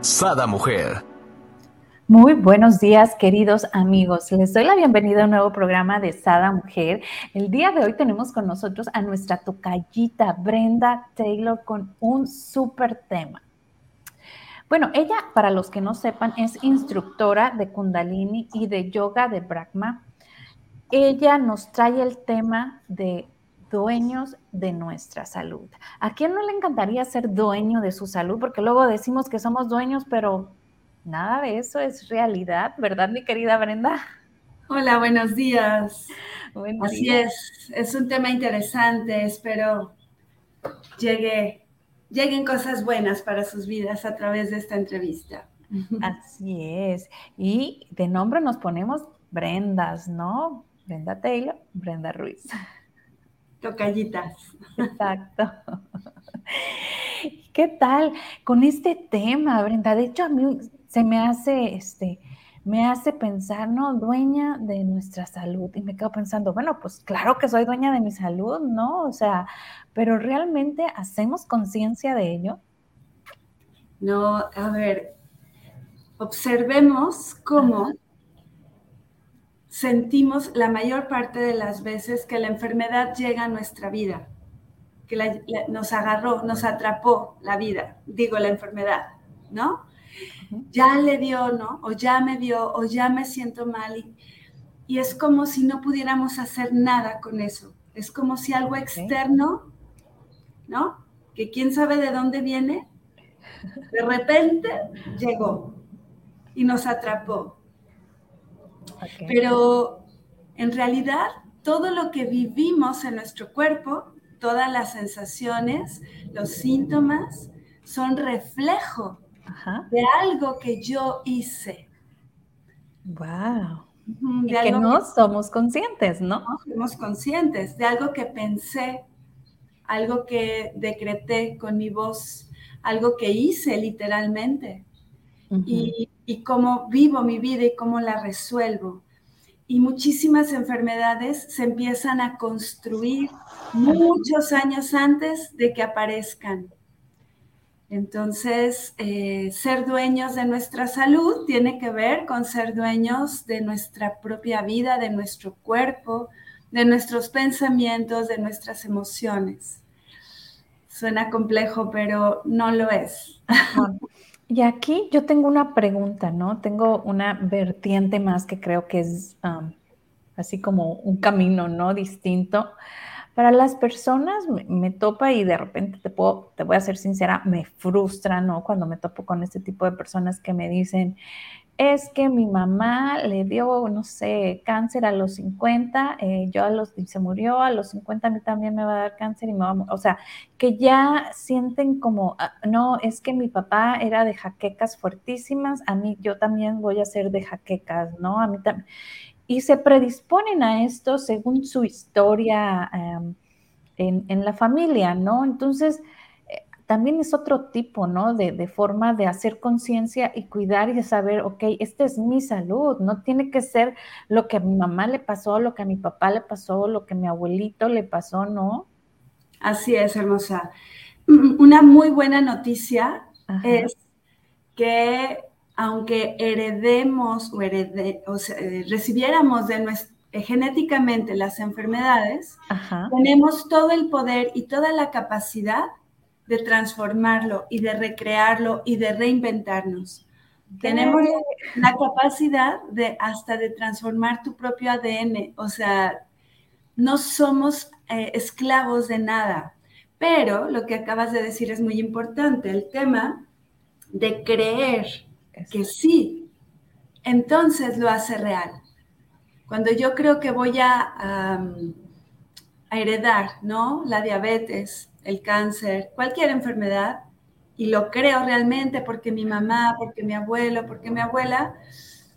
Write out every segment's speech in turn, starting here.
Sada Mujer. Muy buenos días, queridos amigos. Les doy la bienvenida a un nuevo programa de Sada Mujer. El día de hoy tenemos con nosotros a nuestra tocallita Brenda Taylor con un súper tema. Bueno, ella, para los que no sepan, es instructora de Kundalini y de yoga de Brahma. Ella nos trae el tema de dueños de nuestra salud. ¿A quién no le encantaría ser dueño de su salud? Porque luego decimos que somos dueños, pero nada de eso es realidad, ¿verdad, mi querida Brenda? Hola, buenos días. Así es, es un tema interesante, espero llegue, lleguen cosas buenas para sus vidas a través de esta entrevista. Así es. Y de nombre nos ponemos Brendas, ¿no? Brenda Taylor, Brenda Ruiz. Tocallitas. Exacto. ¿Qué tal con este tema, Brenda? De hecho, a mí se me hace, este, me hace pensar, ¿no? Dueña de nuestra salud. Y me quedo pensando, bueno, pues claro que soy dueña de mi salud, ¿no? O sea, pero realmente hacemos conciencia de ello. No, a ver, observemos cómo sentimos la mayor parte de las veces que la enfermedad llega a nuestra vida, que nos agarró, nos atrapó la vida, digo la enfermedad, ¿no? Ya le dio, ¿no? O ya me dio, o ya me siento mal. Y, y es como si no pudiéramos hacer nada con eso. Es como si algo externo, ¿no? Que quién sabe de dónde viene, de repente llegó y nos atrapó. Pero en realidad todo lo que vivimos en nuestro cuerpo, todas las sensaciones, los síntomas, son reflejo de algo que yo hice. Wow. De que no somos conscientes, ¿no? No somos conscientes de algo que pensé, algo que decreté con mi voz, algo que hice literalmente y, cómo vivo mi vida y cómo la resuelvo. Y muchísimas enfermedades se empiezan a construir muchos años antes de que aparezcan. Entonces, eh, ser dueños de nuestra salud tiene que ver con ser dueños de nuestra propia vida, de nuestro cuerpo, de nuestros pensamientos, de nuestras emociones. Suena complejo, pero no lo es. Y aquí yo tengo una pregunta, ¿no? Tengo una vertiente más que creo que es así como un camino, ¿no? Distinto. Para las personas me, topa y de repente te puedo, te voy a ser sincera, me frustra, ¿no? Cuando me topo con este tipo de personas que me dicen, es que mi mamá le dio, no sé, cáncer a los 50, eh, yo a los, se murió, a los 50 a mí también me va a dar cáncer y me va a O sea, que ya sienten como, ah, no, es que mi papá era de jaquecas fuertísimas, a mí yo también voy a ser de jaquecas, ¿no? A mí también. Y se predisponen a esto según su historia em, en, en la familia, ¿no? Entonces, también es otro tipo, ¿no? De, forma de hacer conciencia y cuidar y de saber, ok, esta es mi salud, no tiene que ser lo que a mi mamá le pasó, lo que a mi papá le pasó, lo que a mi abuelito le pasó, ¿no? Así es, hermosa. Una muy buena noticia es que aunque heredemos o, eh, recibiéramos de eh, genéticamente las enfermedades, tenemos todo el poder y toda la capacidad de transformarlo y de recrearlo y de reinventarnos. Tenemos la capacidad de hasta de transformar tu propio ADN, o sea, no somos eh, esclavos de nada. Pero lo que acabas de decir es muy importante, el tema de creer que sí, entonces lo hace real. Cuando yo creo que voy a, a heredar, ¿no? La diabetes, el cáncer, cualquier enfermedad, y lo creo realmente porque mi mamá, porque mi abuelo, porque mi abuela,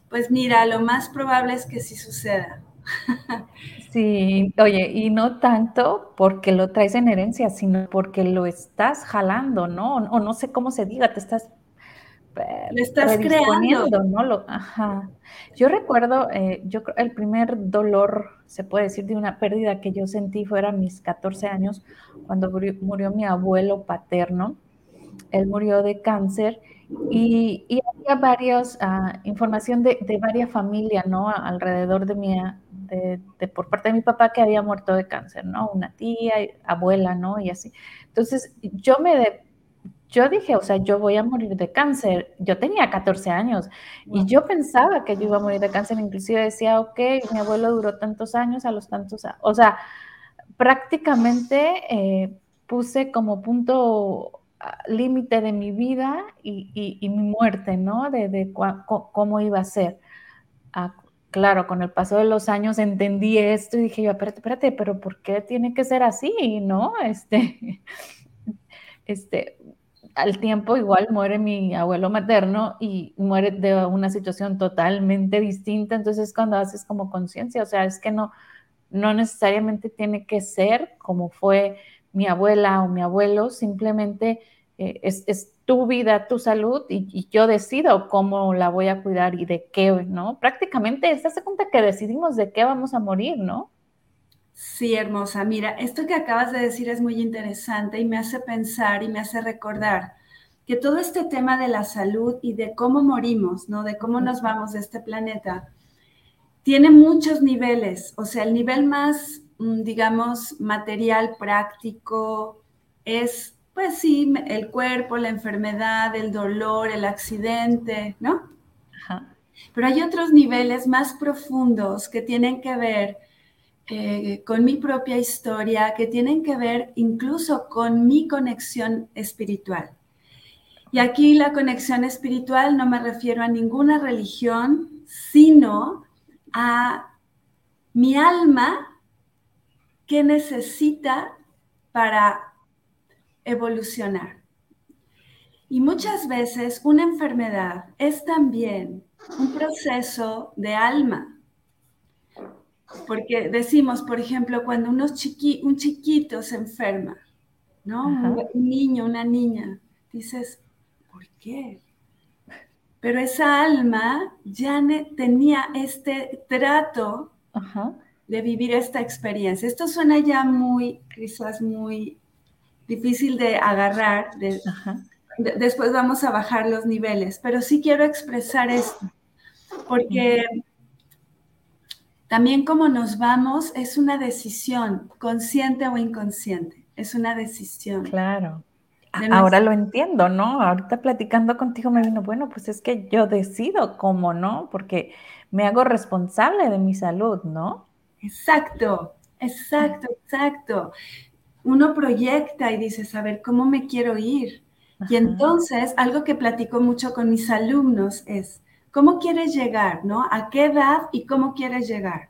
pues mira, lo más probable es que sí suceda. Sí, oye, y no tanto porque lo traes en herencia, sino porque lo estás jalando, ¿no? O no sé cómo se diga, te estás lo estás creando. ¿no? Lo, ajá. Yo recuerdo, eh, yo el primer dolor, se puede decir, de una pérdida que yo sentí fuera a mis 14 años, cuando murió, mi abuelo paterno. Él murió de cáncer y, había varios, uh, información de, de varias familias, ¿no? Alrededor de mi, de, de, por parte de mi papá que había muerto de cáncer, ¿no? Una tía, abuela, ¿no? Y así. Entonces, yo me, de, yo dije, o sea, yo voy a morir de cáncer. Yo tenía 14 años y yo pensaba que yo iba a morir de cáncer. Inclusive decía, ok, mi abuelo duró tantos años, a los tantos, o sea, prácticamente eh, puse como punto ah, límite de mi vida y, mi muerte, ¿no? De, cómo iba a ser. Ah, claro, con el paso de los años entendí esto y dije yo, espérate, espérate, pero ¿por qué tiene que ser así, no? Este, este, al tiempo igual muere mi abuelo materno y muere de una situación totalmente distinta, entonces cuando haces como conciencia, o sea, es que no, no necesariamente tiene que ser como fue mi abuela o mi abuelo, simplemente eh, es, tu vida, tu salud y, yo decido cómo la voy a cuidar y de qué, ¿no? Prácticamente se hace cuenta que decidimos de qué vamos a morir, ¿no? Sí, hermosa. Mira, esto que acabas de decir es muy interesante y me hace pensar y me hace recordar que todo este tema de la salud y de cómo morimos, ¿no? De cómo nos vamos de este planeta, tiene muchos niveles. O sea, el nivel más, mm, digamos, material, práctico, es, pues sí, el cuerpo, la enfermedad, el dolor, el accidente, ¿no? Pero hay otros niveles más profundos que tienen que ver eh, con mi propia historia, que tienen que ver incluso con mi conexión espiritual. Y aquí la conexión espiritual no me refiero a ninguna religión, sino a mi alma que necesita para evolucionar. Y muchas veces una enfermedad es también un proceso de alma. Porque decimos, por ejemplo, cuando unos chiqui, un chiquito se enferma, ¿no? Un, niño, una niña, dices, ¿por qué? Pero esa alma ya tenía este trato de vivir esta experiencia. Esto suena ya muy, quizás muy difícil de agarrar. después vamos a bajar los niveles, pero sí quiero expresar esto, porque también como nos vamos es una decisión, consciente o inconsciente, es una decisión. Claro. Ahora lo entiendo, ¿no? Ahorita platicando contigo me vino, bueno, pues es que yo decido cómo, ¿no? Porque me hago responsable de mi salud, ¿no? Exacto, exacto, exacto. Uno proyecta y dice, a ver, ¿cómo me quiero ir? Y entonces, algo que platico mucho con mis alumnos es, ¿Cómo quieres llegar? ¿No? ¿A qué edad y cómo quieres llegar?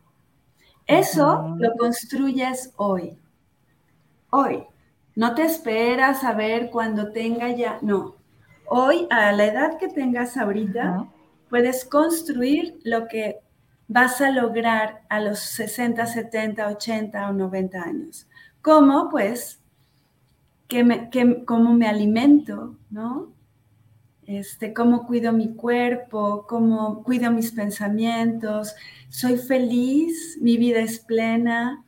Eso lo construyes hoy. Hoy. No te esperas a ver cuando tenga ya, no. Hoy, a la edad que tengas ahorita, puedes construir lo que vas a lograr a los 60, 70, 80 o 90 años. ¿Cómo? Pues, que me, cómo me alimento, ¿no? Este, cómo cuido mi cuerpo, cómo cuido mis pensamientos, soy feliz, mi vida es plena,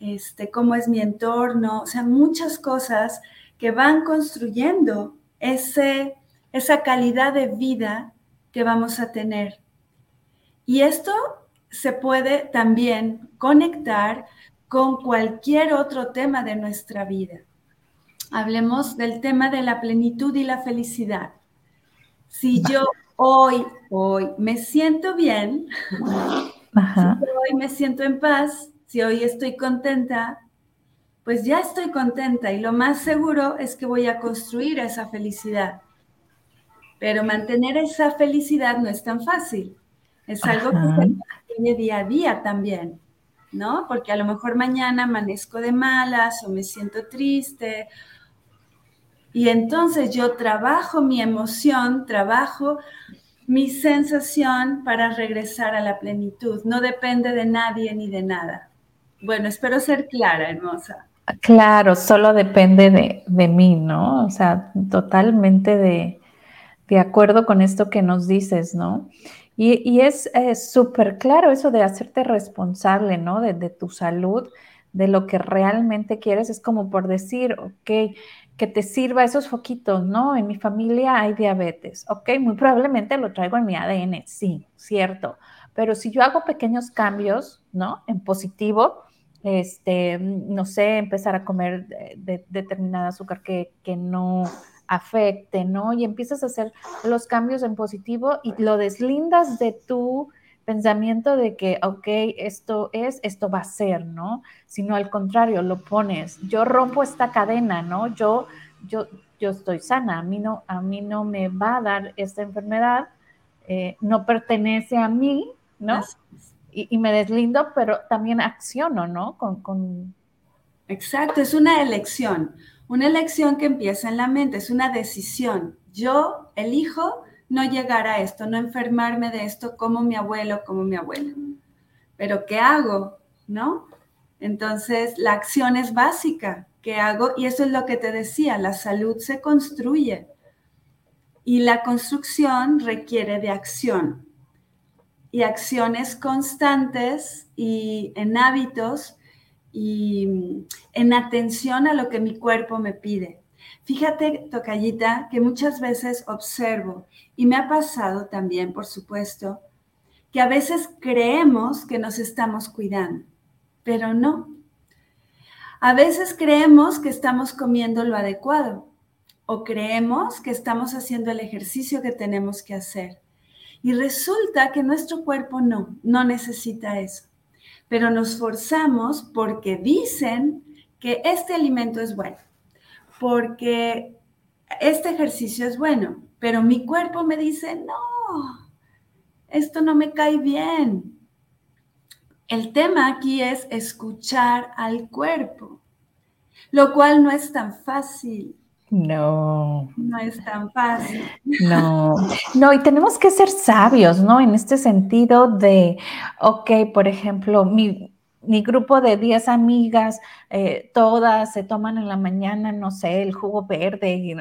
este, cómo es mi entorno, o sea, muchas cosas que van construyendo ese, esa calidad de vida que vamos a tener. Y esto se puede también conectar con cualquier otro tema de nuestra vida. Hablemos del tema de la plenitud y la felicidad. Si yo hoy, hoy me siento bien, si hoy me siento en paz, si hoy estoy contenta, pues ya estoy contenta y lo más seguro es que voy a construir esa felicidad. Pero mantener esa felicidad no es tan fácil. Es algo que se tiene día a día también, ¿no? Porque a lo mejor mañana amanezco de malas o me siento triste Y entonces yo trabajo mi emoción, trabajo mi sensación para regresar a la plenitud. No depende de nadie ni de nada. Bueno, espero ser clara, hermosa. Claro, solo depende de, mí, ¿no? O sea, totalmente de, acuerdo con esto que nos dices, ¿no? Y, es súper claro eso de hacerte responsable, ¿no? De, de, tu salud, de lo que realmente quieres. Es como por decir, ok, que te sirva esos foquitos, ¿no? En mi familia hay diabetes, ok, muy probablemente lo traigo en mi ADN, sí, cierto, pero si yo hago pequeños cambios, ¿no? En positivo, este, no sé, empezar a comer de, determinada azúcar que, que no afecte, ¿no? Y empiezas a hacer los cambios en positivo y lo deslindas de tu pensamiento de que, ok, esto es, esto va a ser, ¿no? Sino al contrario, lo pones, yo rompo esta cadena, ¿no? Yo, yo, yo estoy sana, a mí no, a mí no me va a dar esta enfermedad, eh, no pertenece a mí, ¿no? Y, me deslindo, pero también acciono, ¿no? Con, con... Exacto, es una elección, una elección que empieza en la mente, es una decisión. Yo elijo no llegar a esto, no enfermarme de esto como mi abuelo, como mi abuela. Pero ¿qué hago? ¿No? Entonces, la acción es básica. ¿Qué hago? Y eso es lo que te decía, la salud se construye. Y la construcción requiere de acción. Y acciones constantes y en hábitos y en atención a lo que mi cuerpo me pide. Fíjate, Tocayita, que muchas veces observo, y me ha pasado también, por supuesto, que a veces creemos que nos estamos cuidando, pero no. A veces creemos que estamos comiendo lo adecuado o creemos que estamos haciendo el ejercicio que tenemos que hacer. Y resulta que nuestro cuerpo no, no necesita eso. Pero nos forzamos porque dicen que este alimento es bueno porque este ejercicio es bueno, pero mi cuerpo me dice, no, esto no me cae bien. El tema aquí es escuchar al cuerpo, lo cual no es tan fácil. No. No es tan fácil. No, no, y tenemos que ser sabios, ¿no? En este sentido de, ok, por ejemplo, mi, mi grupo de 10 amigas, eh, todas se toman en la mañana, no sé, el jugo verde. Y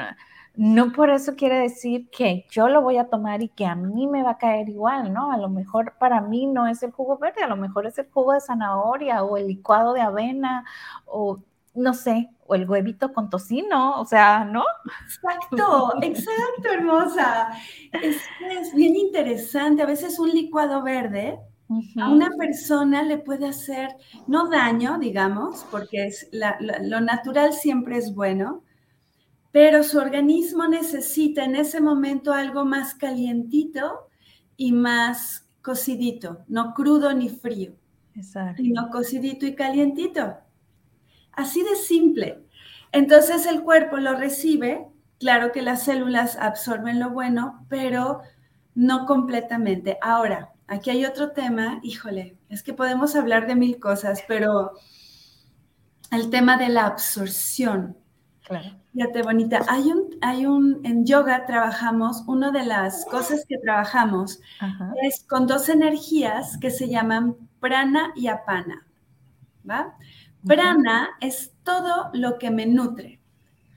no, por eso quiere decir que yo lo voy a tomar y que a mí me va a caer igual, ¿no? A lo mejor para mí no es el jugo verde, a lo mejor es el jugo de zanahoria o el licuado de avena o no sé, o el huevito con tocino, o sea, ¿no? Exacto, exacto, hermosa. Es, es bien interesante. A veces un licuado verde a una persona le puede hacer, no daño, digamos, porque es lo natural siempre es bueno, pero su organismo necesita en ese momento algo más calientito y más cocidito, no crudo ni frío, Exacto. sino cocidito y calientito. Así de simple. Entonces el cuerpo lo recibe, claro que las células absorben lo bueno, pero no completamente. Ahora, aquí hay otro tema, híjole, es que podemos hablar de mil cosas, pero el tema de la absorción. Claro. Fíjate, bonita, hay un, hay un, en yoga trabajamos, una de las cosas que trabajamos es con dos energías que se llaman prana y apana, ¿va? Prana es todo lo que me nutre,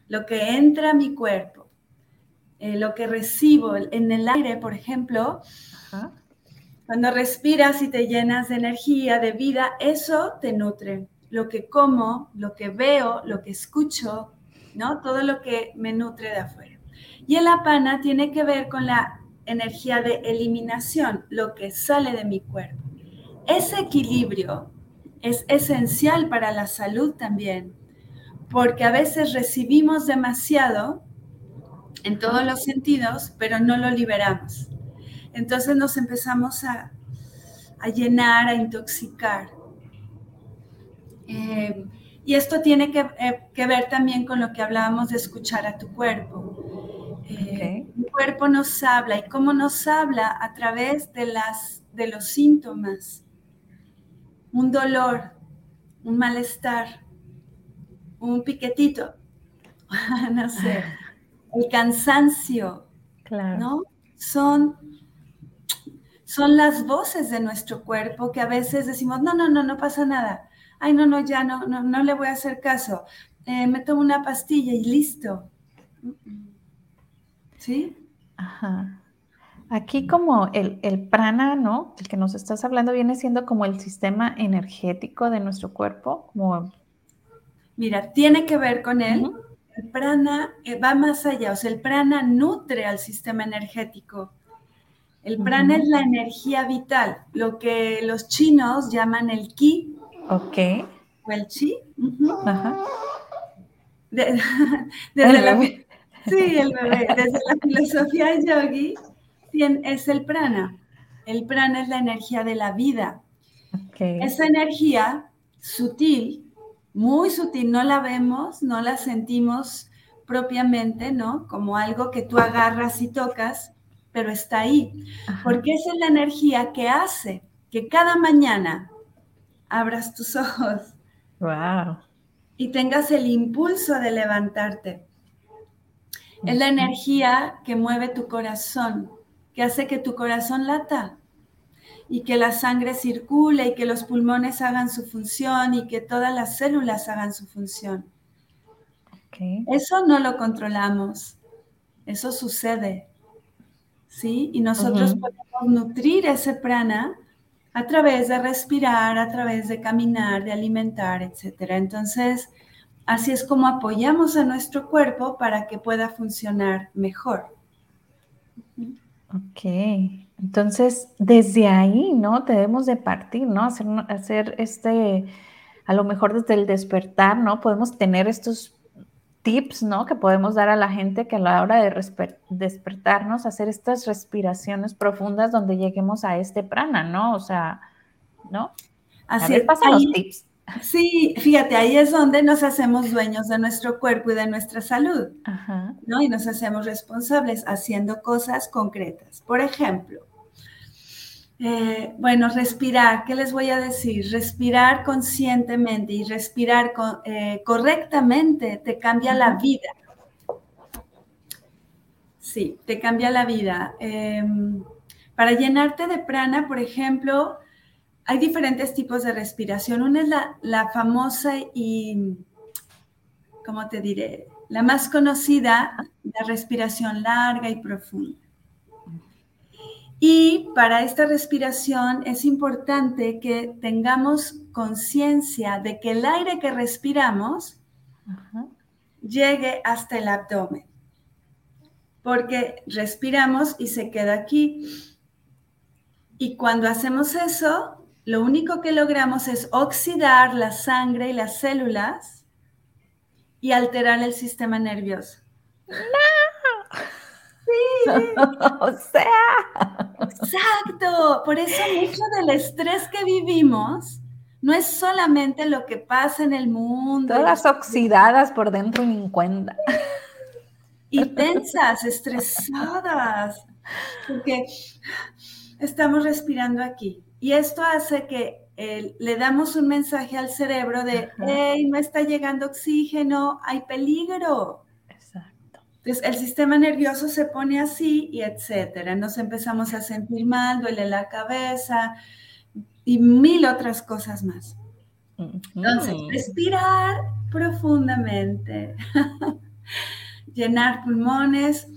lo que entra a mi cuerpo, eh, lo que recibo en el aire, por ejemplo, cuando respiras y te llenas de energía, de vida, eso te nutre. Lo que como, lo que veo, lo que escucho, ¿no? Todo lo que me nutre de afuera. Y el apana tiene que ver con la energía de eliminación, lo que sale de mi cuerpo. Ese equilibrio es esencial para la salud también, porque a veces recibimos demasiado en todos los sentidos, pero no lo liberamos. Entonces nos empezamos a, llenar, a intoxicar. Eh, y esto tiene eh, que, ver también con lo que hablábamos de escuchar a tu cuerpo. Eh, cuerpo nos habla y cómo nos habla a través de, las, de los síntomas. Un dolor, un malestar, un piquetito, no sé, el cansancio, claro. ¿no? Son, son las voces de nuestro cuerpo que a veces decimos, no, no, no, no pasa nada. Ay, no, no, ya no, no, no le voy a hacer caso. Eh, me tomo una pastilla y listo. ¿Sí? Ajá. Aquí como el, prana, ¿no? El que nos estás hablando viene siendo como el sistema energético de nuestro cuerpo, como... Mira, tiene que ver con él. El prana eh, va más allá, o sea, el prana nutre al sistema energético. El prana es la energía vital, lo que los chinos llaman el ki. Ok. O el chi. Ajá. desde la, sí, el bebé. Desde la filosofía yogi es el prana. El prana es la energía de la vida. Esa energía sutil, muy sutil, no la vemos, no la sentimos propiamente, ¿no? Como algo que tú agarras y tocas, pero está ahí. Porque esa es la energía que hace que cada mañana abras tus ojos. Wow. Y tengas el impulso de levantarte. Es la energía que mueve tu corazón, que hace que tu corazón lata y que la sangre circule y que los pulmones hagan su función y que todas las células hagan su función. Eso no lo controlamos, eso sucede. ¿Sí? Y nosotros podemos nutrir ese prana a través de respirar, a través de caminar, de alimentar, etc. Entonces, así es como apoyamos a nuestro cuerpo para que pueda funcionar mejor. Ok, entonces desde ahí, ¿no? Debemos de partir, ¿no? Hacer, hacer este, a lo mejor desde el despertar, ¿no? Podemos tener estos tips, ¿no? Que podemos dar a la gente que a la hora de despertarnos, hacer estas respiraciones profundas donde lleguemos a este prana, ¿no? O sea, ¿no? Así es. Pasa los tips. Sí, fíjate, ahí es donde nos hacemos dueños de nuestro cuerpo y de nuestra salud, ¿no? Y nos hacemos responsables haciendo cosas concretas. Por ejemplo, eh, bueno, respirar, ¿qué les voy a decir? Respirar conscientemente y respirar eh, correctamente te cambia la vida. Sí, te cambia la vida. Em, para llenarte de prana, por ejemplo, hay diferentes tipos de respiración. Una es la, famosa y, ¿cómo te diré? La más conocida, la respiración larga y profunda. Y para esta respiración es importante que tengamos conciencia de que el aire que respiramos llegue hasta el abdomen. Porque respiramos y se queda aquí. Y cuando hacemos eso, lo único que logramos es oxidar la sangre y las células y alterar el sistema nervioso. ¡No! Sí. o sea. Exacto. Por eso mucho del estrés que vivimos no es solamente lo que pasa en el mundo. Todas oxidadas por dentro ni cuenta. Y tensas, estresadas. Porque estamos respirando aquí. Y esto hace que le damos un mensaje al cerebro de, hey, no está llegando oxígeno, hay peligro. Entonces el sistema nervioso se pone así y etcétera. Nos empezamos a sentir mal, duele la cabeza y mil otras cosas más. Entonces, respirar profundamente, llenar pulmones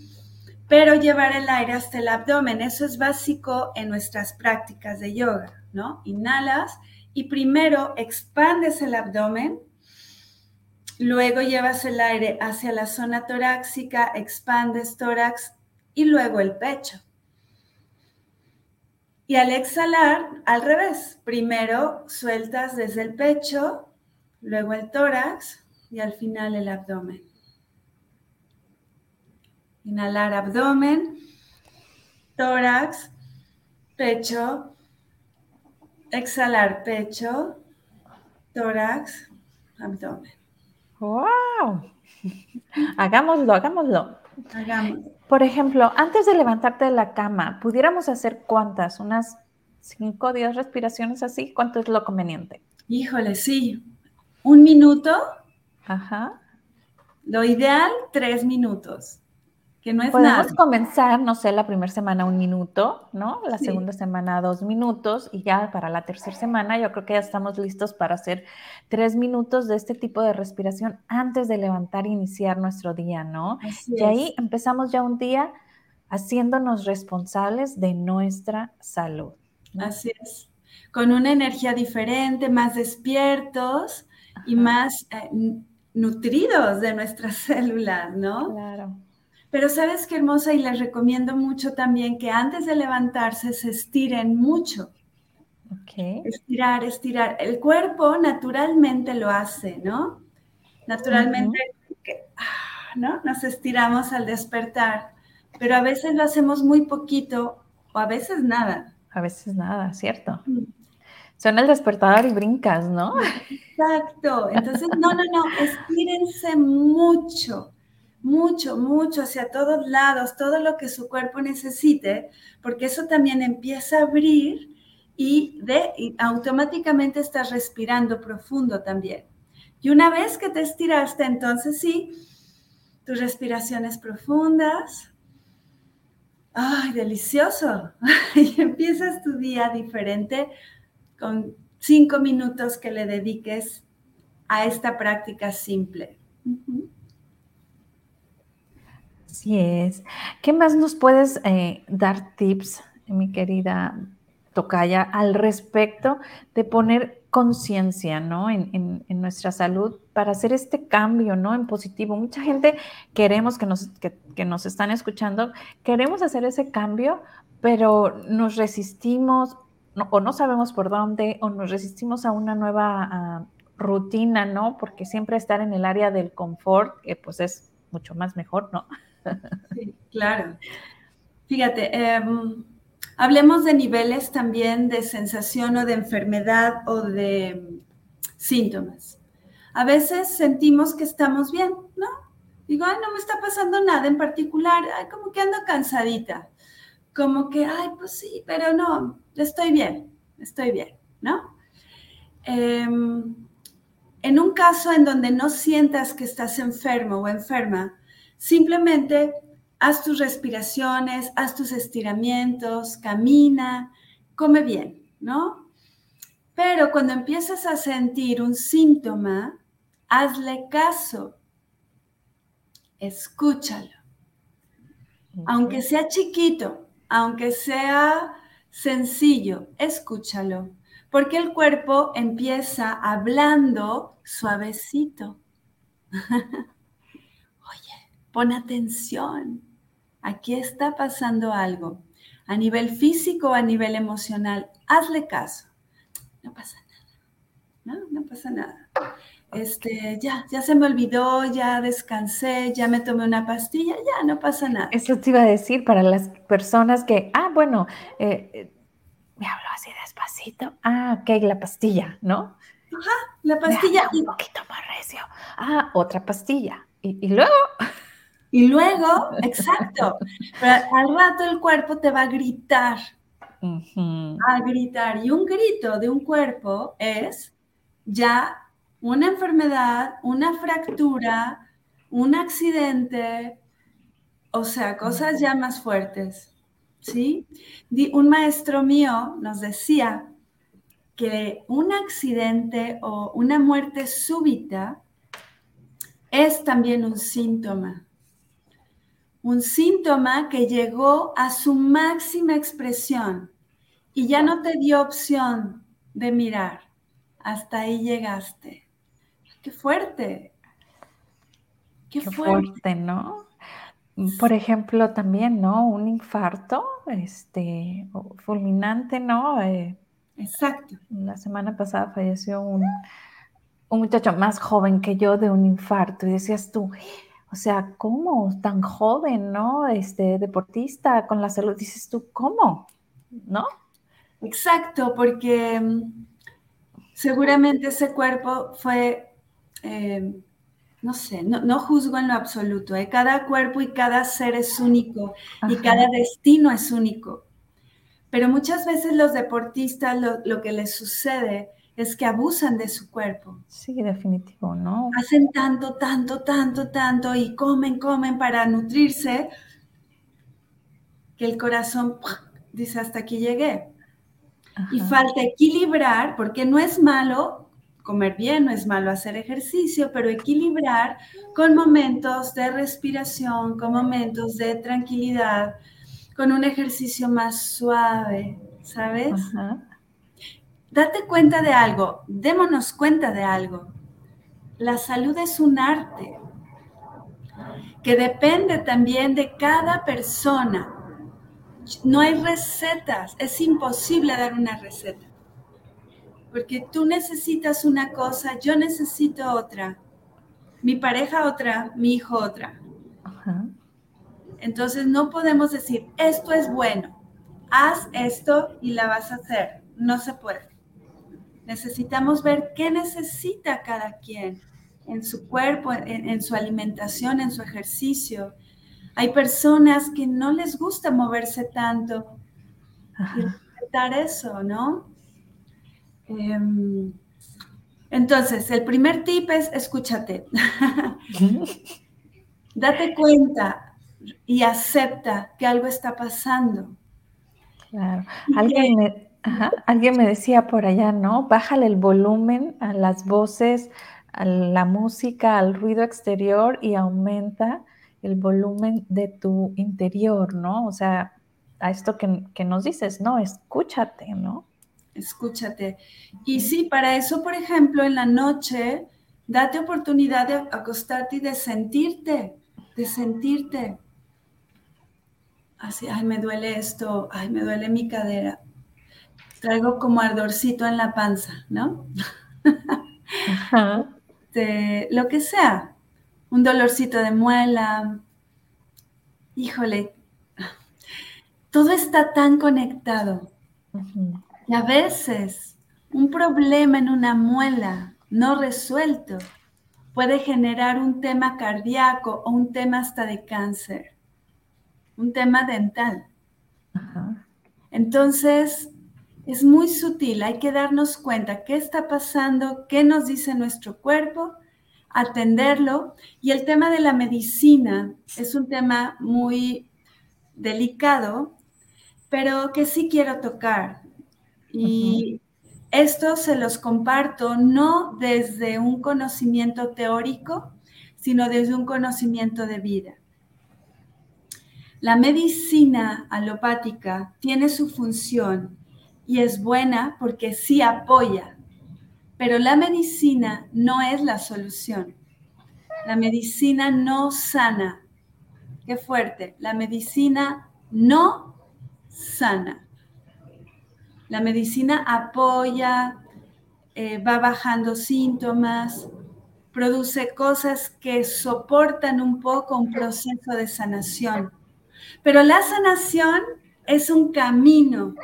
pero llevar el aire hasta el abdomen. Eso es básico en nuestras prácticas de yoga, ¿no? Inhalas y primero expandes el abdomen, luego llevas el aire hacia la zona torácica, expandes tórax y luego el pecho. Y al exhalar, al revés, primero sueltas desde el pecho, luego el tórax y al final el abdomen. Inhalar abdomen, tórax, pecho. Exhalar pecho, tórax, abdomen. ¡Wow! Hagámoslo, hagámoslo. Hagámoslo. Por ejemplo, antes de levantarte de la cama, ¿pudiéramos hacer cuántas? ¿Unas 5 o 10 respiraciones así? ¿Cuánto es lo conveniente? Híjole, sí. ¿Un minuto? Ajá. Lo ideal, tres minutos. Que no es Podemos comenzar, no sé, la primera semana un minuto, ¿no? La segunda semana dos minutos y ya para la tercera semana yo creo que ya estamos listos para hacer tres minutos de este tipo de respiración antes de levantar e iniciar nuestro día, ¿no? y ahí empezamos ya un día haciéndonos responsables de nuestra salud. Así es, con una energía diferente, más despiertos y más eh, nutridos de nuestras células, ¿no? Claro. Pero sabes qué hermosa y les recomiendo mucho también que antes de levantarse se estiren mucho. Okay. Estirar, estirar. El cuerpo naturalmente lo hace, ¿no? Naturalmente, ah, ¿no? Nos estiramos al despertar, pero a veces lo hacemos muy poquito o a veces nada. A veces nada, ¿cierto? Son el despertador y brincas, ¿no? Exacto. Entonces, no, no, no, estírense mucho mucho, mucho hacia todos lados, todo lo que su cuerpo necesite, porque eso también empieza a abrir y, de, automáticamente estás respirando profundo también. Y una vez que te estiraste, entonces sí, tus respiraciones profundas. ¡Ay, delicioso! y empiezas tu día diferente con cinco minutos que le dediques a esta práctica simple. Así es. ¿Qué más nos puedes eh, dar tips, mi querida Tocaya, al respecto de poner conciencia ¿no? En, nuestra salud para hacer este cambio ¿no? en positivo? Mucha gente queremos que nos, que, nos están escuchando, queremos hacer ese cambio, pero nos resistimos o no sabemos por dónde o nos resistimos a una nueva rutina, ¿no? Porque siempre estar en el área del confort, que pues es mucho más mejor, ¿no? Sí, claro. Fíjate, em, hablemos de niveles también de sensación o de enfermedad o de síntomas. A veces sentimos que estamos bien, ¿no? Digo, ay, no me está pasando nada en particular, ay, como que ando cansadita, como que, ay, pues sí, pero no, estoy bien, estoy bien, ¿no? Em, en un caso en donde no sientas que estás enfermo o enferma, Simplemente haz tus respiraciones, haz tus estiramientos, camina, come bien, ¿no? Pero cuando empiezas a sentir un síntoma, hazle caso, escúchalo. Aunque sea chiquito, aunque sea sencillo, escúchalo, porque el cuerpo empieza hablando suavecito. Pon atención. Aquí está pasando algo. A nivel físico a nivel emocional, hazle caso. No pasa nada. No, no pasa nada. Este, ya, ya se me olvidó, ya descansé, ya me tomé una pastilla, ya no pasa nada. Eso te iba a decir para las personas que, ah, bueno, eh, eh, me hablo así despacito. Ah, ok, la pastilla, ¿no? Ajá, la pastilla. un poquito más recio. Ah, otra pastilla. y luego. Y luego, exacto, al rato el cuerpo te va a gritar, a gritar. Y un grito de un cuerpo es ya una enfermedad, una fractura, un accidente, o sea, cosas ya más fuertes. ¿Sí? Un maestro mío nos decía que un accidente o una muerte súbita es también un síntoma un síntoma que llegó a su máxima expresión y ya no te dio opción de mirar. Hasta ahí llegaste. Qué fuerte. Qué, fuerte. ¿no? Por ejemplo, también, ¿no? Un infarto, este, fulminante, ¿no? Eh, Exacto. La semana pasada falleció un, un muchacho más joven que yo de un infarto y decías tú, o sea, ¿cómo? Tan joven, ¿no? Este deportista con la salud, dices tú, ¿cómo? ¿No? Exacto, porque mm, seguramente ese cuerpo fue, em, no sé, no, juzgo en lo absoluto, ¿eh? cada cuerpo y cada ser es único y cada destino es único. Pero muchas veces los deportistas lo, lo que les sucede es que abusan de su cuerpo. Sí, definitivo, ¿no? Hacen tanto, tanto, tanto, tanto y comen, comen para nutrirse, que el corazón dice hasta aquí llegué. Y falta equilibrar, porque no es malo comer bien, no es malo hacer ejercicio, pero equilibrar con momentos de respiración, con momentos de tranquilidad, con un ejercicio más suave, ¿sabes? Date cuenta de algo, démonos cuenta de algo. La salud es un arte que depende también de cada persona. No hay recetas, es imposible dar una receta. Porque tú necesitas una cosa, yo necesito otra, mi pareja otra, mi hijo otra. Entonces no podemos decir, esto es bueno, haz esto y la vas a hacer. No se puede. Necesitamos ver qué necesita cada quien en su cuerpo, en, su alimentación, en su ejercicio. Hay personas que no les gusta moverse tanto. Y respetar eso, ¿no? Em, entonces, el primer tip es escúchate. Date cuenta y acepta que algo está pasando. Claro. Alguien alguien me decía por allá, ¿no? Bájale el volumen a las voces a la música, al ruido exterior y aumenta el volumen de tu interior, ¿no? O sea, a esto que, nos dices, no, escúchate, ¿no? Escúchate. Y sí, para eso, por ejemplo, en la noche, date oportunidad de acostarte y de sentirte, de sentirte. Así, ay, me duele esto, ay, me duele mi cadera. Traigo como ardorcito en la panza, ¿no? Ajá. Este, lo que sea, un dolorcito de muela, híjole, todo está tan conectado. Y a veces un problema en una muela no resuelto puede generar un tema cardíaco o un tema hasta de cáncer, un tema dental. Entonces, es muy sutil, hay que darnos cuenta qué está pasando, qué nos dice nuestro cuerpo, atenderlo. Y el tema de la medicina es un tema muy delicado, pero que sí quiero tocar. Y esto se los comparto no desde un conocimiento teórico, sino desde un conocimiento de vida. La medicina alopática tiene su función y es buena porque sí apoya, pero la medicina no es la solución. La medicina no sana. Qué fuerte. La medicina no sana. La medicina apoya, eh, va bajando síntomas, produce cosas que soportan un poco un proceso de sanación. Pero la sanación es un camino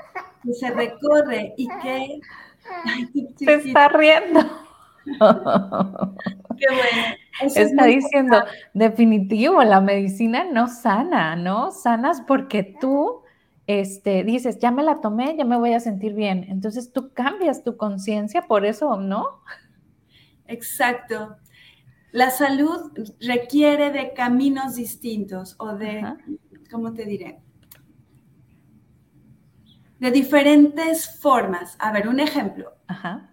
que se recorre y que... se está riendo. Qué bueno. está diciendo, definitivo, la medicina no sana, ¿no? Sanas porque tú este, dices, ya me la tomé, ya me voy a sentir bien. Entonces tú cambias tu conciencia por eso, ¿no? Exacto. La salud requiere de caminos distintos o de, ¿cómo te diré? De diferentes formas. A ver, un ejemplo. Ajá.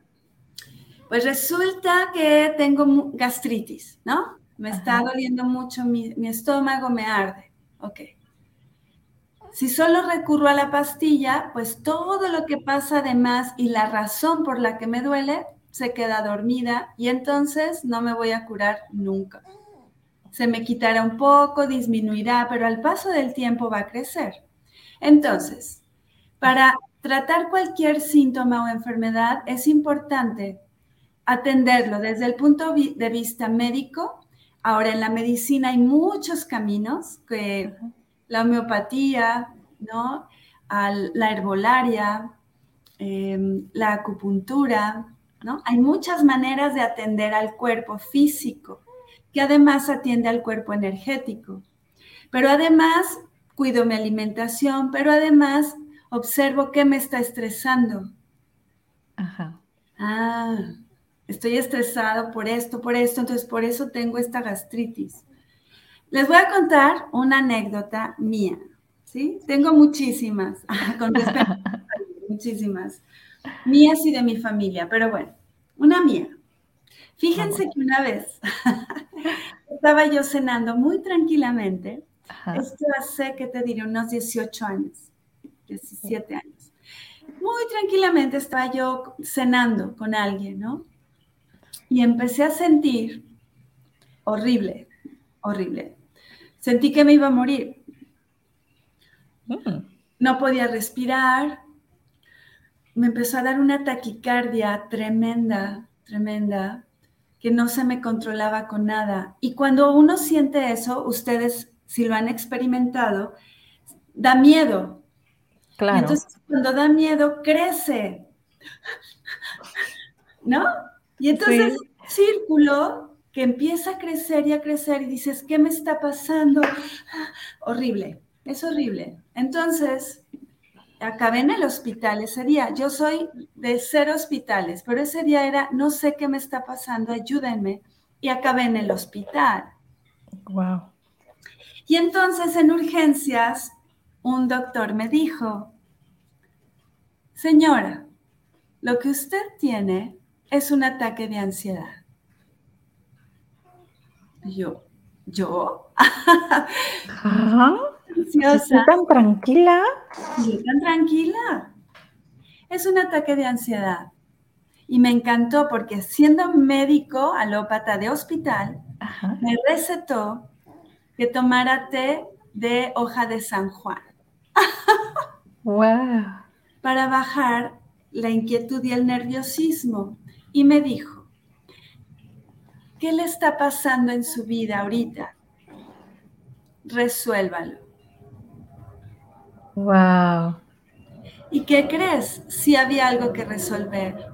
Pues resulta que tengo gastritis, ¿no? Me está doliendo mucho mi, mi, estómago, me arde. Ok. Si solo recurro a la pastilla, pues todo lo que pasa además y la razón por la que me duele se queda dormida y entonces no me voy a curar nunca. Se me quitará un poco, disminuirá, pero al paso del tiempo va a crecer. Entonces, para tratar cualquier síntoma o enfermedad es importante atenderlo desde el punto de vista médico. Ahora en la medicina hay muchos caminos, que la homeopatía, ¿no? la herbolaria, em, la acupuntura, ¿no? Hay muchas maneras de atender al cuerpo físico, que además atiende al cuerpo energético. Pero además cuido mi alimentación, pero además observo qué me está estresando. Ajá. Ah, estoy estresado por esto, por esto, entonces por eso tengo esta gastritis. Les voy a contar una anécdota mía. ¿sí? Tengo muchísimas, con respecto muchísimas, mías y de mi familia, pero bueno, una mía. Fíjense que una vez estaba yo cenando muy tranquilamente, esto hace, que te diré? Unos 18 años, 17 años. Muy tranquilamente estaba yo cenando con alguien, ¿no? Y empecé a sentir horrible, horrible. Sentí que me iba a morir. Mm. No podía respirar. Me empezó a dar una taquicardia tremenda, tremenda, que no se me controlaba con nada. Y cuando uno siente eso, ustedes, si lo han experimentado, da miedo. Claro. entonces, cuando da miedo, crece. ¿No? Y entonces, círculo que empieza a crecer y a crecer y dices, ¿qué me está pasando? Horrible, es horrible. Entonces, acabé en el hospital ese día. Yo soy de cero hospitales, pero ese día era, no sé qué me está pasando, ayúdenme. Y acabé en el hospital. Wow. Y entonces en urgencias, un doctor me dijo, señora, lo que usted tiene es un ataque de ansiedad. Yo, ¿yo? ¿Estás tan tranquila? Sí, tan tranquila. Es un ataque de ansiedad. Y me encantó porque siendo médico alópata de hospital, me recetó que tomara té de hoja de San Juan. wow. Para bajar la inquietud y el nerviosismo. Y me dijo, ¿Qué le está pasando en su vida ahorita? Resuélvalo. Wow. ¿Y qué crees? Si había algo que resolver.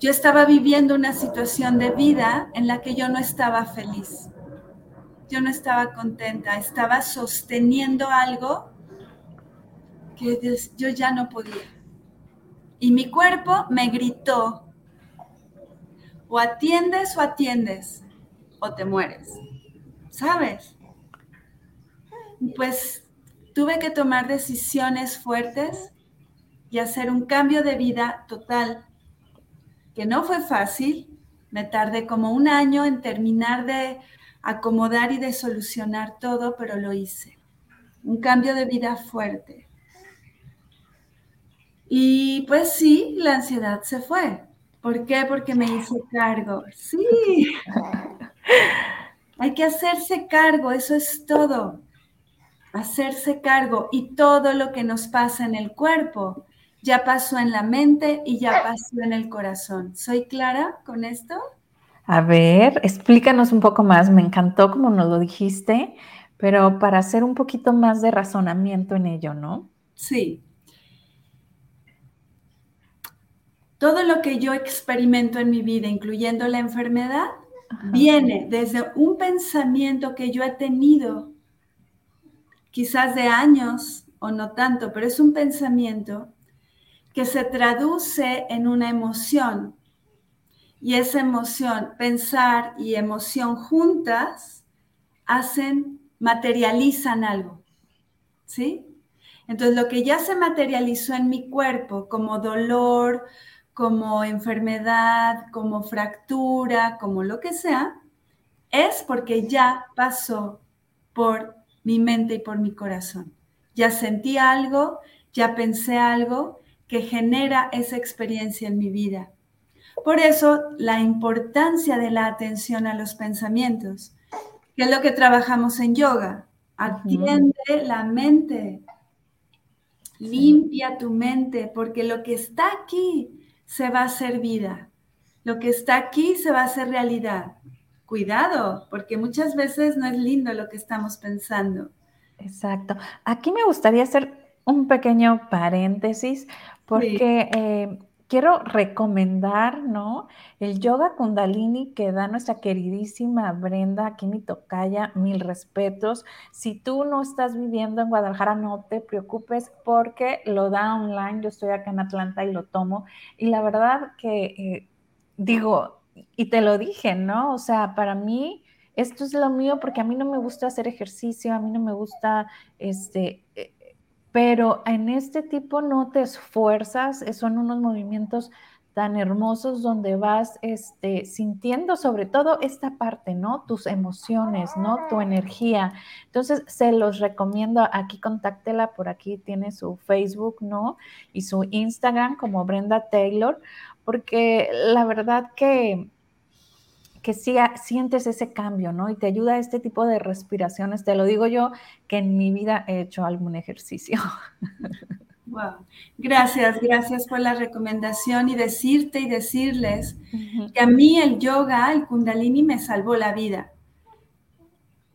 Yo estaba viviendo una situación de vida en la que yo no estaba feliz. Yo no estaba contenta, estaba sosteniendo algo que yo ya no podía. Y mi cuerpo me gritó o atiendes o atiendes o te mueres. ¿Sabes? Pues tuve que tomar decisiones fuertes y hacer un cambio de vida total, que no fue fácil. Me tardé como un año en terminar de acomodar y de solucionar todo, pero lo hice. Un cambio de vida fuerte. Y pues sí, la ansiedad se fue. ¿Por qué? Porque me hice cargo. Sí. Hay que hacerse cargo, eso es todo. Hacerse cargo y todo lo que nos pasa en el cuerpo ya pasó en la mente y ya pasó en el corazón. ¿Soy clara con esto? A ver, explícanos un poco más. Me encantó como nos lo dijiste, pero para hacer un poquito más de razonamiento en ello, ¿no? Sí. Todo lo que yo experimento en mi vida, incluyendo la enfermedad, viene desde un pensamiento que yo he tenido, quizás de años o no tanto, pero es un pensamiento que se traduce en una emoción. Y esa emoción, pensar y emoción juntas, hacen, materializan algo. ¿Sí? Entonces, lo que ya se materializó en mi cuerpo como dolor, como enfermedad, como fractura, como lo que sea, es porque ya pasó por mi mente y por mi corazón. Ya sentí algo, ya pensé algo que genera esa experiencia en mi vida. Por eso la importancia de la atención a los pensamientos, que es lo que trabajamos en yoga. Atiende la mente, limpia tu mente, porque lo que está aquí se va a hacer vida. Lo que está aquí se va a hacer realidad. Cuidado, porque muchas veces no es lindo lo que estamos pensando. Exacto. Aquí me gustaría hacer un pequeño paréntesis porque eh, quiero recomendar, ¿no? El yoga kundalini que da nuestra queridísima Brenda, aquí mi tocaya, mil respetos. Si tú no estás viviendo en Guadalajara, no te preocupes porque lo da online. Yo estoy acá en Atlanta y lo tomo. Y la verdad que, eh, digo, y te lo dije, ¿no? O sea, para mí esto es lo mío porque a mí no me gusta hacer ejercicio, a mí no me gusta, este, eh, pero en este tipo no te esfuerzas, son unos movimientos tan hermosos donde vas este, sintiendo sobre todo esta parte, ¿no? Tus emociones, ¿no? Tu energía. Entonces, se los recomiendo. Aquí contáctela, por aquí tiene su Facebook, ¿no? Y su Instagram como Brenda Taylor, porque la verdad que que sí sientes ese cambio, ¿no? Y te ayuda este tipo de respiraciones. Te lo digo yo, que en mi vida he hecho algún ejercicio. Wow. Gracias, gracias por la recomendación y decirte y decirles que a mí el yoga, el kundalini me salvó la vida.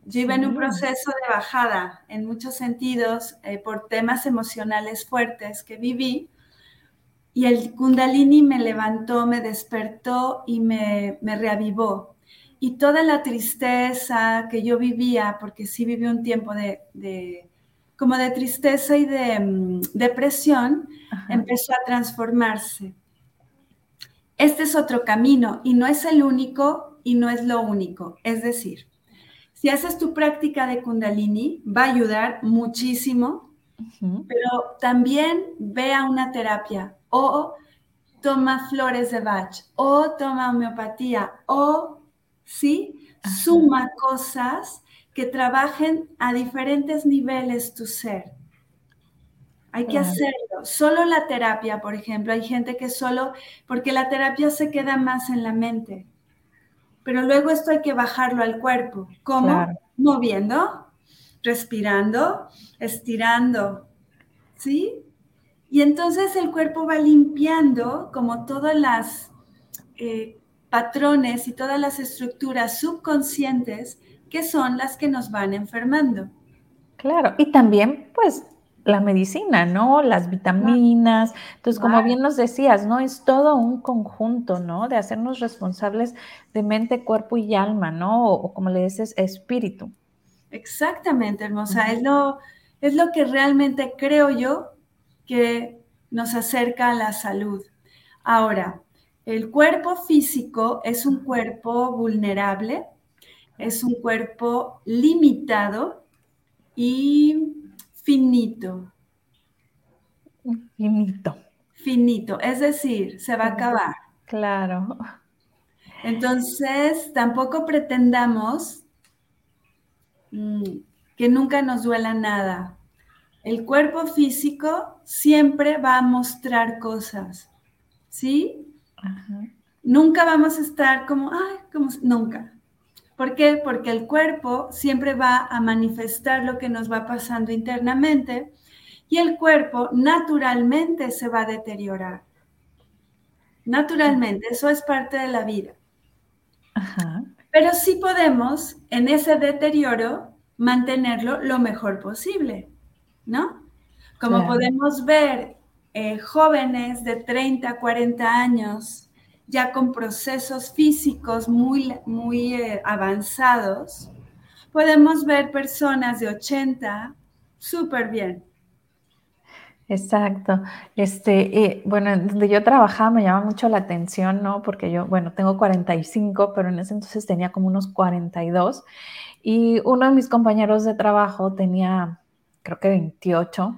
Yo iba en un proceso de bajada en muchos sentidos eh, por temas emocionales fuertes que viví y el kundalini me levantó, me despertó y me, me reavivó. Y toda la tristeza que yo vivía, porque sí viví un tiempo de como de tristeza y de mm, depresión, empezó a transformarse. Este es otro camino y no es el único y no es lo único. Es decir, si haces tu práctica de kundalini, va a ayudar muchísimo, pero también ve a una terapia o toma flores de Bach o toma homeopatía o, sí, suma cosas que trabajen a diferentes niveles tu ser. Hay que hacerlo. Solo la terapia, por ejemplo, hay gente que solo, porque la terapia se queda más en la mente, pero luego esto hay que bajarlo al cuerpo. ¿Cómo? Moviendo, respirando, estirando, ¿sí? Y entonces el cuerpo va limpiando como todas las eh, patrones y todas las estructuras subconscientes que son las que nos van enfermando. Claro, y también pues la medicina, ¿no? Las vitaminas. Entonces, como bien nos decías, ¿no? Es todo un conjunto, ¿no? De hacernos responsables de mente, cuerpo y alma, ¿no? O, como le dices, espíritu. Exactamente, hermosa. es, lo, es lo que realmente creo yo que nos acerca a la salud. Ahora, el cuerpo físico es un cuerpo vulnerable, es un cuerpo limitado y finito. Finito. Finito, es decir, se va a acabar. Claro. Entonces, tampoco pretendamos mm, que nunca nos duela nada. El cuerpo físico siempre va a mostrar cosas, ¿sí? Nunca vamos a estar como, ay, como, nunca. ¿Por qué? Porque el cuerpo siempre va a manifestar lo que nos va pasando internamente y el cuerpo naturalmente se va a deteriorar. Naturalmente, eso es parte de la vida. Pero sí podemos en ese deterioro mantenerlo lo mejor posible, ¿no? Como podemos ver eh, jóvenes de 30, 40 años ya con procesos físicos muy, muy eh, avanzados, podemos ver personas de 80 súper bien. Exacto. Este, eh, bueno, donde yo trabajaba me llama mucho la atención, ¿no? Porque yo, bueno, tengo 45, pero en ese entonces tenía como unos 42 y uno de mis compañeros de trabajo tenía, creo que 28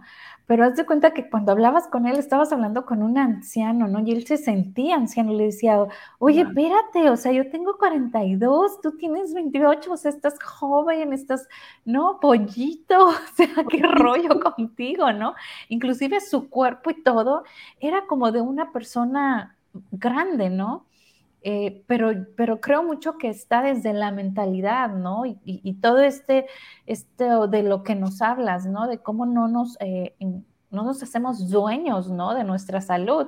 pero haz de cuenta que cuando hablabas con él, estabas hablando con un anciano, ¿no? Y él se sentía anciano, le decía, oye, espérate, o sea, yo tengo 42, tú tienes 28, o sea, estás joven, estás, ¿no? Pollito, o sea, qué rollo contigo, ¿no? Inclusive su cuerpo y todo era como de una persona grande, ¿no? Eh, pero, pero creo mucho que está desde la mentalidad, ¿no? Y, todo este, este de lo que nos hablas, ¿no? De cómo no nos, eh, no nos hacemos dueños, ¿no? De nuestra salud.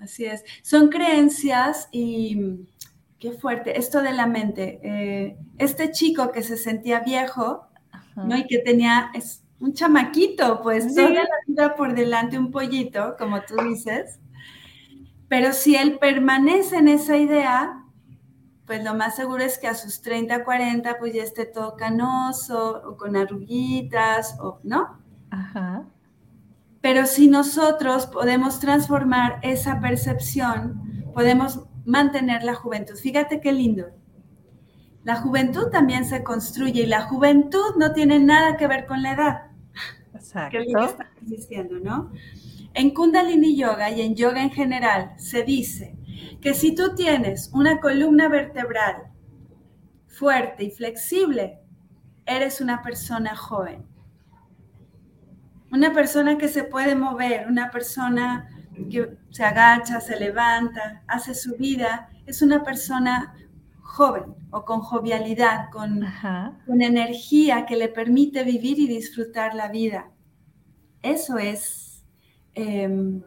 Así es. Son creencias y qué fuerte, esto de la mente. Eh, este chico que se sentía viejo, ¿no? Y que tenía, es un chamaquito, pues toda la vida por delante, un pollito, como tú dices pero si él permanece en esa idea, pues lo más seguro es que a sus 30, 40, pues ya esté todo canoso o con arruguitas, o, ¿no? Ajá. Pero si nosotros podemos transformar esa percepción, podemos mantener la juventud. Fíjate qué lindo. La juventud también se construye y la juventud no tiene nada que ver con la edad. Exacto. Que es lo que estamos diciendo, ¿no? En Kundalini Yoga y en yoga en general se dice que si tú tienes una columna vertebral fuerte y flexible, eres una persona joven. Una persona que se puede mover, una persona que se agacha, se levanta, hace su vida, es una persona joven o con jovialidad, con, con energía que le permite vivir y disfrutar la vida. Eso es em,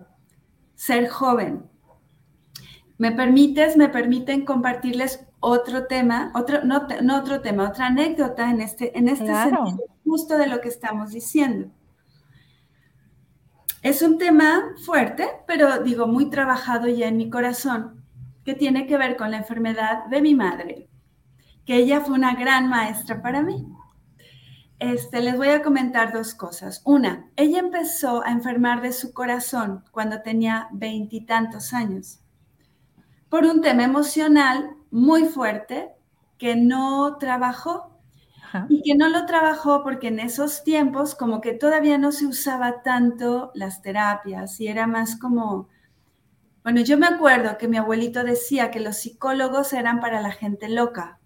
ser joven. ¿Me permites, me permiten compartirles otro tema, otro, no, otro tema, otra anécdota en este, en este sentido, justo de lo que estamos diciendo? Es un tema fuerte, pero digo, muy trabajado ya en mi corazón, que tiene que ver con la enfermedad de mi madre, que ella fue una gran maestra para mí. Este, les voy a comentar dos cosas. Una, ella empezó a enfermar de su corazón cuando tenía veintitantos años, por un tema emocional muy fuerte que no trabajó y que no lo trabajó porque en esos tiempos como que todavía no se usaba tanto las terapias y era más como, bueno, yo me acuerdo que mi abuelito decía que los psicólogos eran para la gente loca.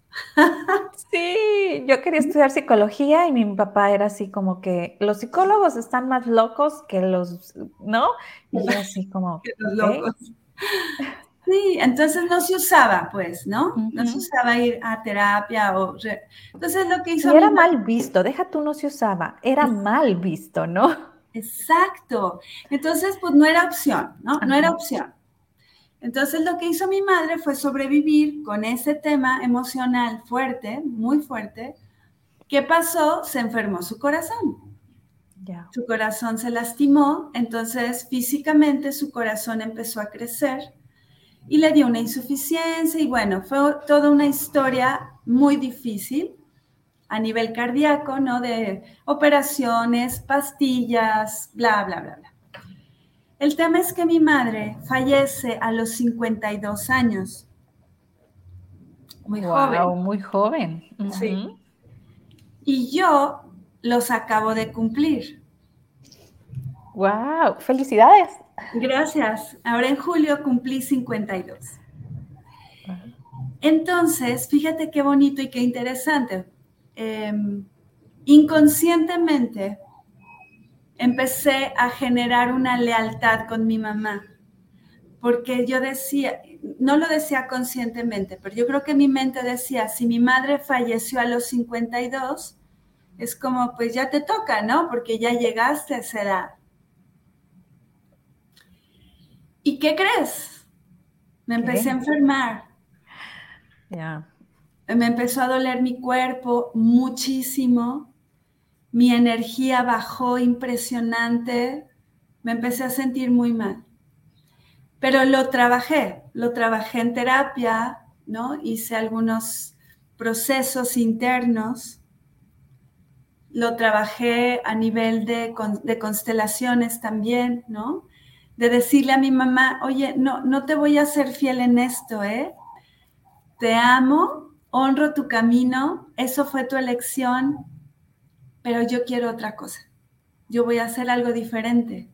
Sí, yo quería estudiar psicología y mi papá era así como que los psicólogos están más locos que los, ¿no? Y yo así como... Que los locos. Sí, entonces no se usaba, pues, ¿no? No se usaba ir a terapia o... Entonces lo que hizo... Y era mal visto, deja tú no se usaba, era mal visto, ¿no? Exacto. Entonces, pues no era opción, ¿no? No era opción. Entonces lo que hizo mi madre fue sobrevivir con ese tema emocional fuerte, muy fuerte. ¿Qué pasó? Se enfermó su corazón. Su corazón se lastimó, entonces físicamente su corazón empezó a crecer y le dio una insuficiencia y bueno, fue toda una historia muy difícil a nivel cardíaco, ¿no? De operaciones, pastillas, bla, bla, bla, bla. El tema es que mi madre fallece a los 52 años. Muy joven. Muy joven. Sí. Y yo los acabo de cumplir. ¡Wow! ¡Felicidades! Gracias. Ahora en julio cumplí 52. Entonces, fíjate qué bonito y qué interesante. Em, inconscientemente empecé a generar una lealtad con mi mamá, porque yo decía, no lo decía conscientemente, pero yo creo que mi mente decía, si mi madre falleció a los 52, es como, pues ya te toca, ¿no? Porque ya llegaste a esa edad. ¿Y qué crees? Me empecé a enfermar. Ya. Me empezó a doler mi cuerpo muchísimo. Mi energía bajó impresionante. Me empecé a sentir muy mal. Pero lo trabajé, lo trabajé en terapia, ¿no? Hice algunos procesos internos. Lo trabajé a nivel de, constelaciones también, ¿no? de decirle a mi mamá, oye, no, no te voy a ser fiel en esto, ¿eh? Te amo, honro tu camino, eso fue tu elección, pero yo quiero otra cosa. Yo voy a hacer algo diferente.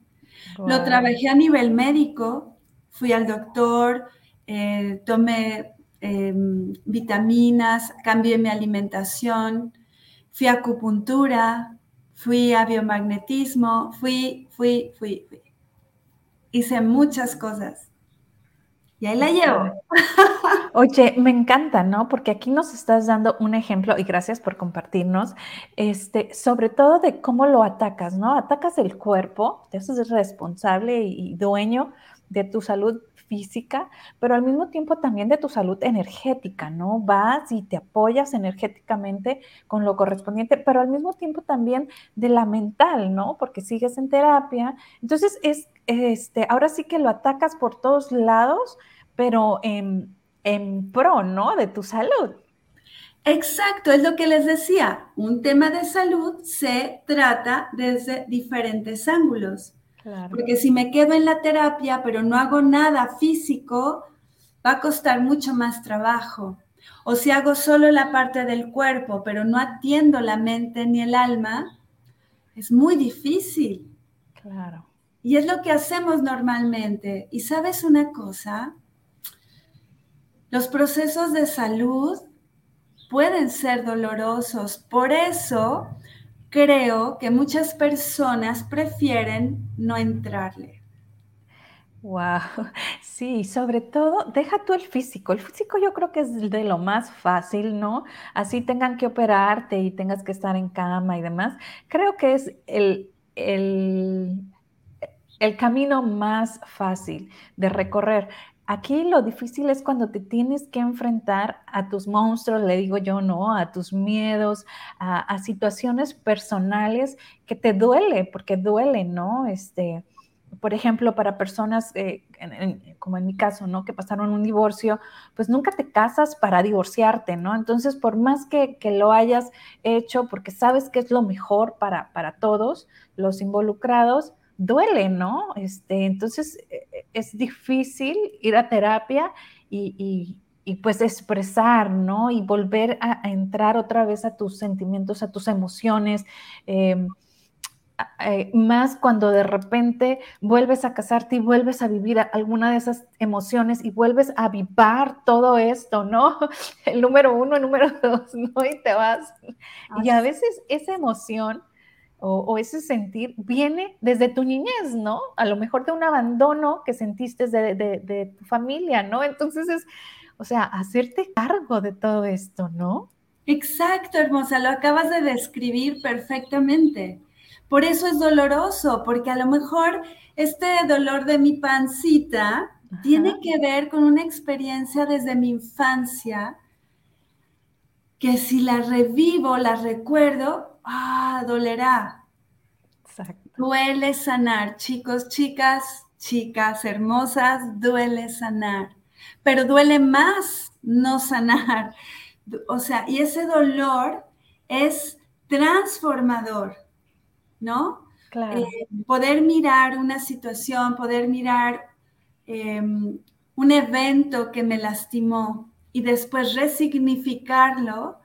Lo trabajé a nivel médico, fui al doctor, eh, tomé em, vitaminas, cambié mi alimentación, fui a acupuntura, fui a biomagnetismo, fui, fui, fui, fui hice muchas cosas. Y ahí la llevo. Oye, me encanta, ¿no? Porque aquí nos estás dando un ejemplo y gracias por compartirnos, este, sobre todo de cómo lo atacas, ¿no? Atacas el cuerpo, te haces responsable y dueño de tu salud física, pero al mismo tiempo también de tu salud energética, ¿no? Vas y te apoyas energéticamente con lo correspondiente, pero al mismo tiempo también de la mental, ¿no? Porque sigues en terapia. Entonces, es, este, ahora sí que lo atacas por todos lados, pero en, en pro, ¿no? De tu salud. Exacto, es lo que les decía. Un tema de salud se trata desde diferentes ángulos. Porque si me quedo en la terapia, pero no hago nada físico, va a costar mucho más trabajo. O si hago solo la parte del cuerpo, pero no atiendo la mente ni el alma, es muy difícil. Claro. Y es lo que hacemos normalmente. Y sabes una cosa, los procesos de salud pueden ser dolorosos. Por eso creo que muchas personas prefieren no entrarle. Wow, sí, sobre todo, deja tú el físico. El físico yo creo que es de lo más fácil, ¿no? Así tengan que operarte y tengas que estar en cama y demás. Creo que es el, el, el camino más fácil de recorrer. Aquí lo difícil es cuando te tienes que enfrentar a tus monstruos, le digo yo, ¿no? A tus miedos, a, situaciones personales que te duele, porque duele, ¿no? Este, por ejemplo, para personas eh, como en mi caso, ¿no? Que pasaron un divorcio, pues nunca te casas para divorciarte, ¿no? Entonces, por más que, que lo hayas hecho, porque sabes que es lo mejor para, para todos los involucrados, duele, ¿no? Este, entonces e, e, es difícil ir a terapia y, pues expresar, ¿no? Y volver a, entrar otra vez a tus sentimientos, a tus emociones. Em, eh, más cuando de repente vuelves a casarte y vuelves a vivir alguna de esas emociones y vuelves a avivar todo esto, ¿no? El número uno, el número dos, ¿no? Y te vas. Y a veces esa emoción o, ese sentir viene desde tu niñez, ¿no? A lo mejor de un abandono que sentiste de, tu familia, ¿no? Entonces es, o sea, hacerte cargo de todo esto, ¿no? Exacto, hermosa, lo acabas de describir perfectamente. Por eso es doloroso, porque a lo mejor este dolor de mi pancita tiene que ver con una experiencia desde mi infancia que si la revivo, la recuerdo, ah, dolerá. Exacto. Duele sanar, chicos, chicas, chicas hermosas, duele sanar. Pero duele más no sanar. O sea, y ese dolor es transformador, ¿no? Claro. Eh, poder mirar una situación, poder mirar em, un evento que me lastimó y después resignificarlo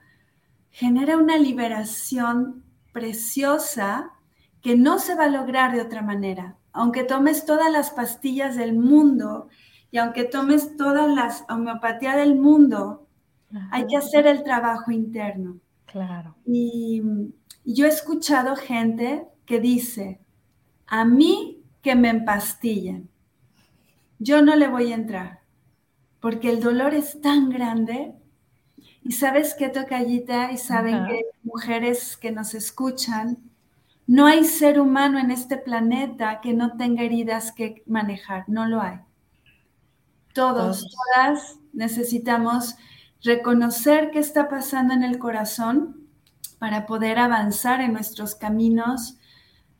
genera una liberación preciosa que no se va a lograr de otra manera. Aunque tomes todas las pastillas del mundo y aunque tomes todas las homeopatía del mundo, hay que hacer el trabajo interno. Claro. Y, yo he escuchado gente que dice, a mí que me empastillen, yo no le voy a entrar, porque el dolor es tan grande y sabes qué, Tocallita, y saben que mujeres que nos escuchan, no hay ser humano en este planeta que no tenga heridas que manejar, no lo hay. Todos, todas necesitamos reconocer qué está pasando en el corazón para poder avanzar en nuestros caminos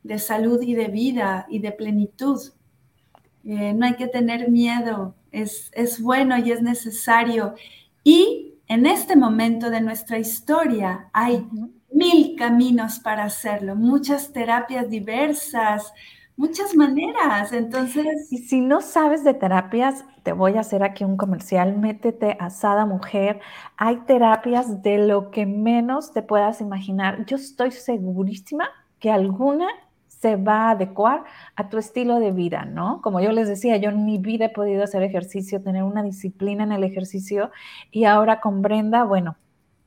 de salud y de vida y de plenitud. Eh, no hay que tener miedo, es, es bueno y es necesario. Y en este momento de nuestra historia hay mil caminos para hacerlo, muchas terapias diversas, muchas maneras. Entonces... Y si no sabes de terapias, te voy a hacer aquí un comercial, métete a Sada Mujer. Hay terapias de lo que menos te puedas imaginar. Yo estoy segurísima que alguna se va a adecuar a tu estilo de vida, ¿no? Como yo les decía, yo en mi vida he podido hacer ejercicio, tener una disciplina en el ejercicio y ahora con Brenda, bueno,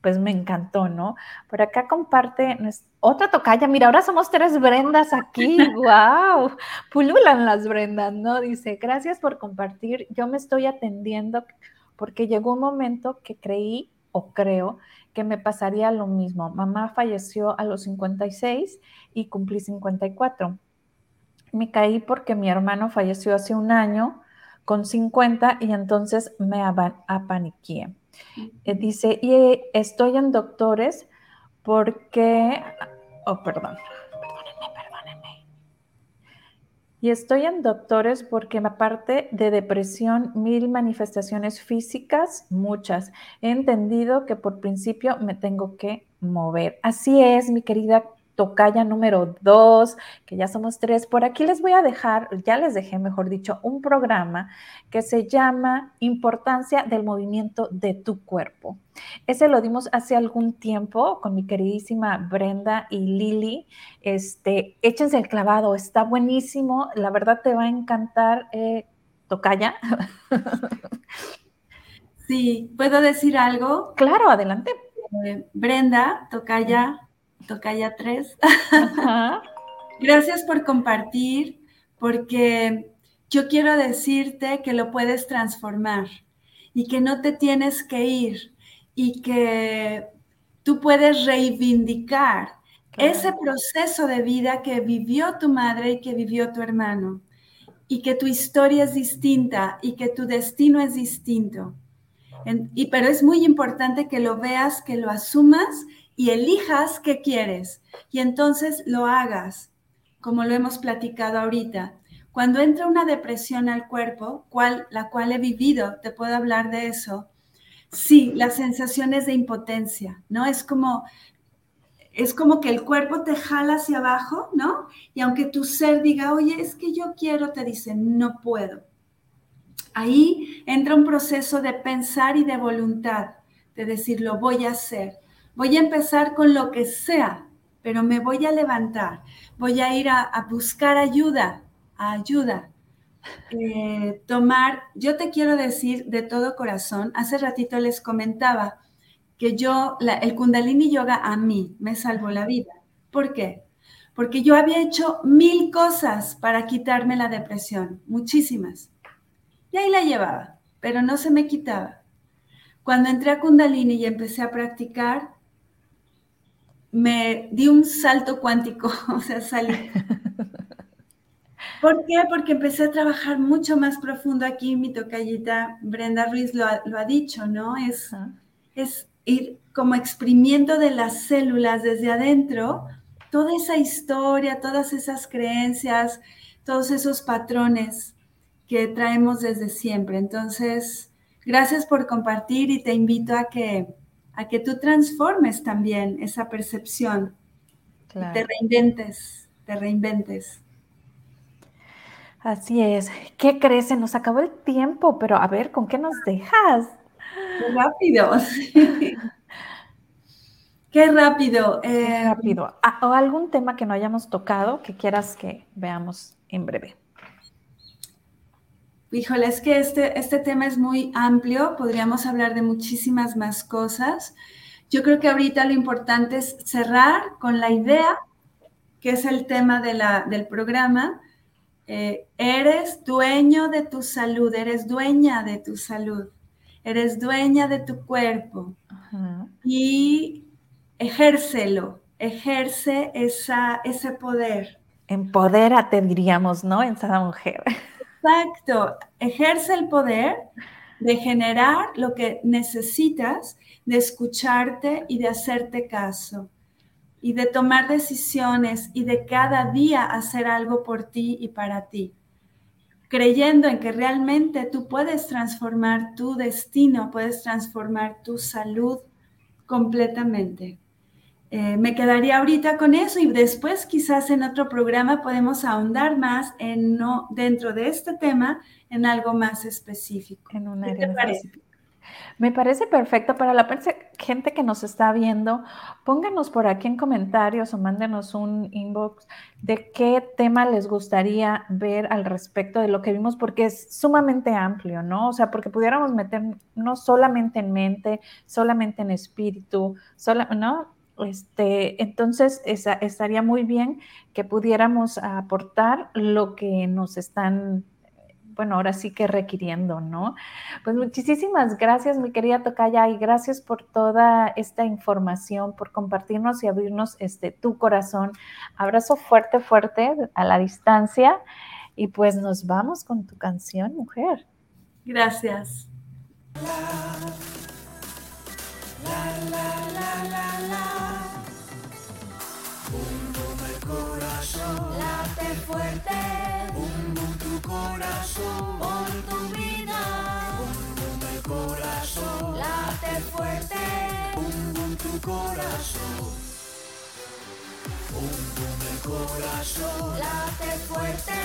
pues me encantó, ¿no? Por acá comparte otra tocaya, mira, ahora somos tres Brendas aquí, wow, pululan las Brendas, ¿no? Dice, gracias por compartir, yo me estoy atendiendo porque llegó un momento que creí o creo que me pasaría lo mismo. Mamá falleció a los 56 y cumplí 54. Me caí porque mi hermano falleció hace un año con 50 y entonces me apaniqué. Eh, dice, y estoy en doctores porque, oh, perdón, y estoy en doctores porque aparte de depresión, mil manifestaciones físicas, muchas. He entendido que por principio me tengo que mover. Así es, mi querida tocaya número dos, que ya somos tres. Por aquí les voy a dejar, ya les dejé, mejor dicho, un programa que se llama Importancia del movimiento de tu cuerpo. Ese lo dimos hace algún tiempo con mi queridísima Brenda y Lili. Este, échense el clavado, está buenísimo. La verdad te va a encantar, eh, tocaya. Sí, ¿puedo decir algo? Claro, adelante. Eh, Brenda, tocaya, tocaya 3. Gracias por compartir, porque yo quiero decirte que lo puedes transformar y que no te tienes que ir y que tú puedes reivindicar ese proceso de vida que vivió tu madre y que vivió tu hermano y que tu historia es distinta y que tu destino es distinto. y, pero es muy importante que lo veas, que lo asumas y elijas qué quieres y entonces lo hagas, como lo hemos platicado ahorita. Cuando entra una depresión al cuerpo, cual, la cual he vivido, te puedo hablar de eso, sí, las sensaciones de impotencia, ¿no? Es como, es como que el cuerpo te jala hacia abajo, ¿no? Y aunque tu ser diga, oye, es que yo quiero, te dice, no puedo. Ahí entra un proceso de pensar y de voluntad, de decir, lo voy a hacer. Voy a empezar con lo que sea, pero me voy a levantar. Voy a ir a, buscar ayuda, ayuda. Eh, tomar, yo te quiero decir de todo corazón, hace ratito les comentaba que yo, el kundalini yoga a mí me salvó la vida. ¿Por qué? Porque yo había hecho mil cosas para quitarme la depresión, muchísimas. Y ahí la llevaba, pero no se me quitaba. Cuando entré a kundalini y empecé a practicar, me di un salto cuántico, o sea, salí. ¿Por qué? Porque empecé a trabajar mucho más profundo aquí, mi tocallita Brenda Ruiz lo ha, dicho, ¿no? Es, es ir como exprimiendo de las células desde adentro toda esa historia, todas esas creencias, todos esos patrones que traemos desde siempre. Entonces, gracias por compartir y te invito a que a que tú transformes también esa percepción, te reinventes, te reinventes. Así es. ¿Qué crees? Se nos acabó el tiempo, pero a ver, ¿con qué nos dejas? Qué rápido. Qué rápido. Qué eh, rápido. Ah, ¿O algún tema que no hayamos tocado que quieras que veamos en breve? Híjole, es que este, este tema es muy amplio, podríamos hablar de muchísimas más cosas. Yo creo que ahorita lo importante es cerrar con la idea, que es el tema de la, del programa. Eh, eres dueño de tu salud, eres dueña de tu salud, eres dueña de tu cuerpo y ejércelo, ejerce esa, ese poder. Empodérate, diríamos, ¿no? En cada mujer. Exacto, ejerce el poder de generar lo que necesitas, de escucharte y de hacerte caso, y de tomar decisiones y de cada día hacer algo por ti y para ti, creyendo en que realmente tú puedes transformar tu destino, puedes transformar tu salud completamente. Eh, me quedaría ahorita con eso y después quizás en otro programa podemos ahondar más en no dentro de este tema en algo más específico. En un área específica. Me parece perfecto para la gente que nos está viendo. Pónganos por aquí en comentarios o mándenos un inbox de qué tema les gustaría ver al respecto de lo que vimos, porque es sumamente amplio, ¿no? O sea, porque pudiéramos meter no solamente en mente, solamente en espíritu, sola, ¿no? Este, entonces, estaría muy bien que pudiéramos aportar lo que nos están, bueno, ahora sí que requiriendo, ¿no? Pues muchísimas gracias, mi querida Tocaya, y gracias por toda esta información, por compartirnos y abrirnos este, tu corazón. Abrazo fuerte, fuerte a la distancia, y pues nos vamos con tu canción, mujer. Gracias. Late fuerte. Bum bum tu corazón, por tu vida. Bum bum el corazón, late fuerte. Bum bum tu corazón. corazón late fuerte.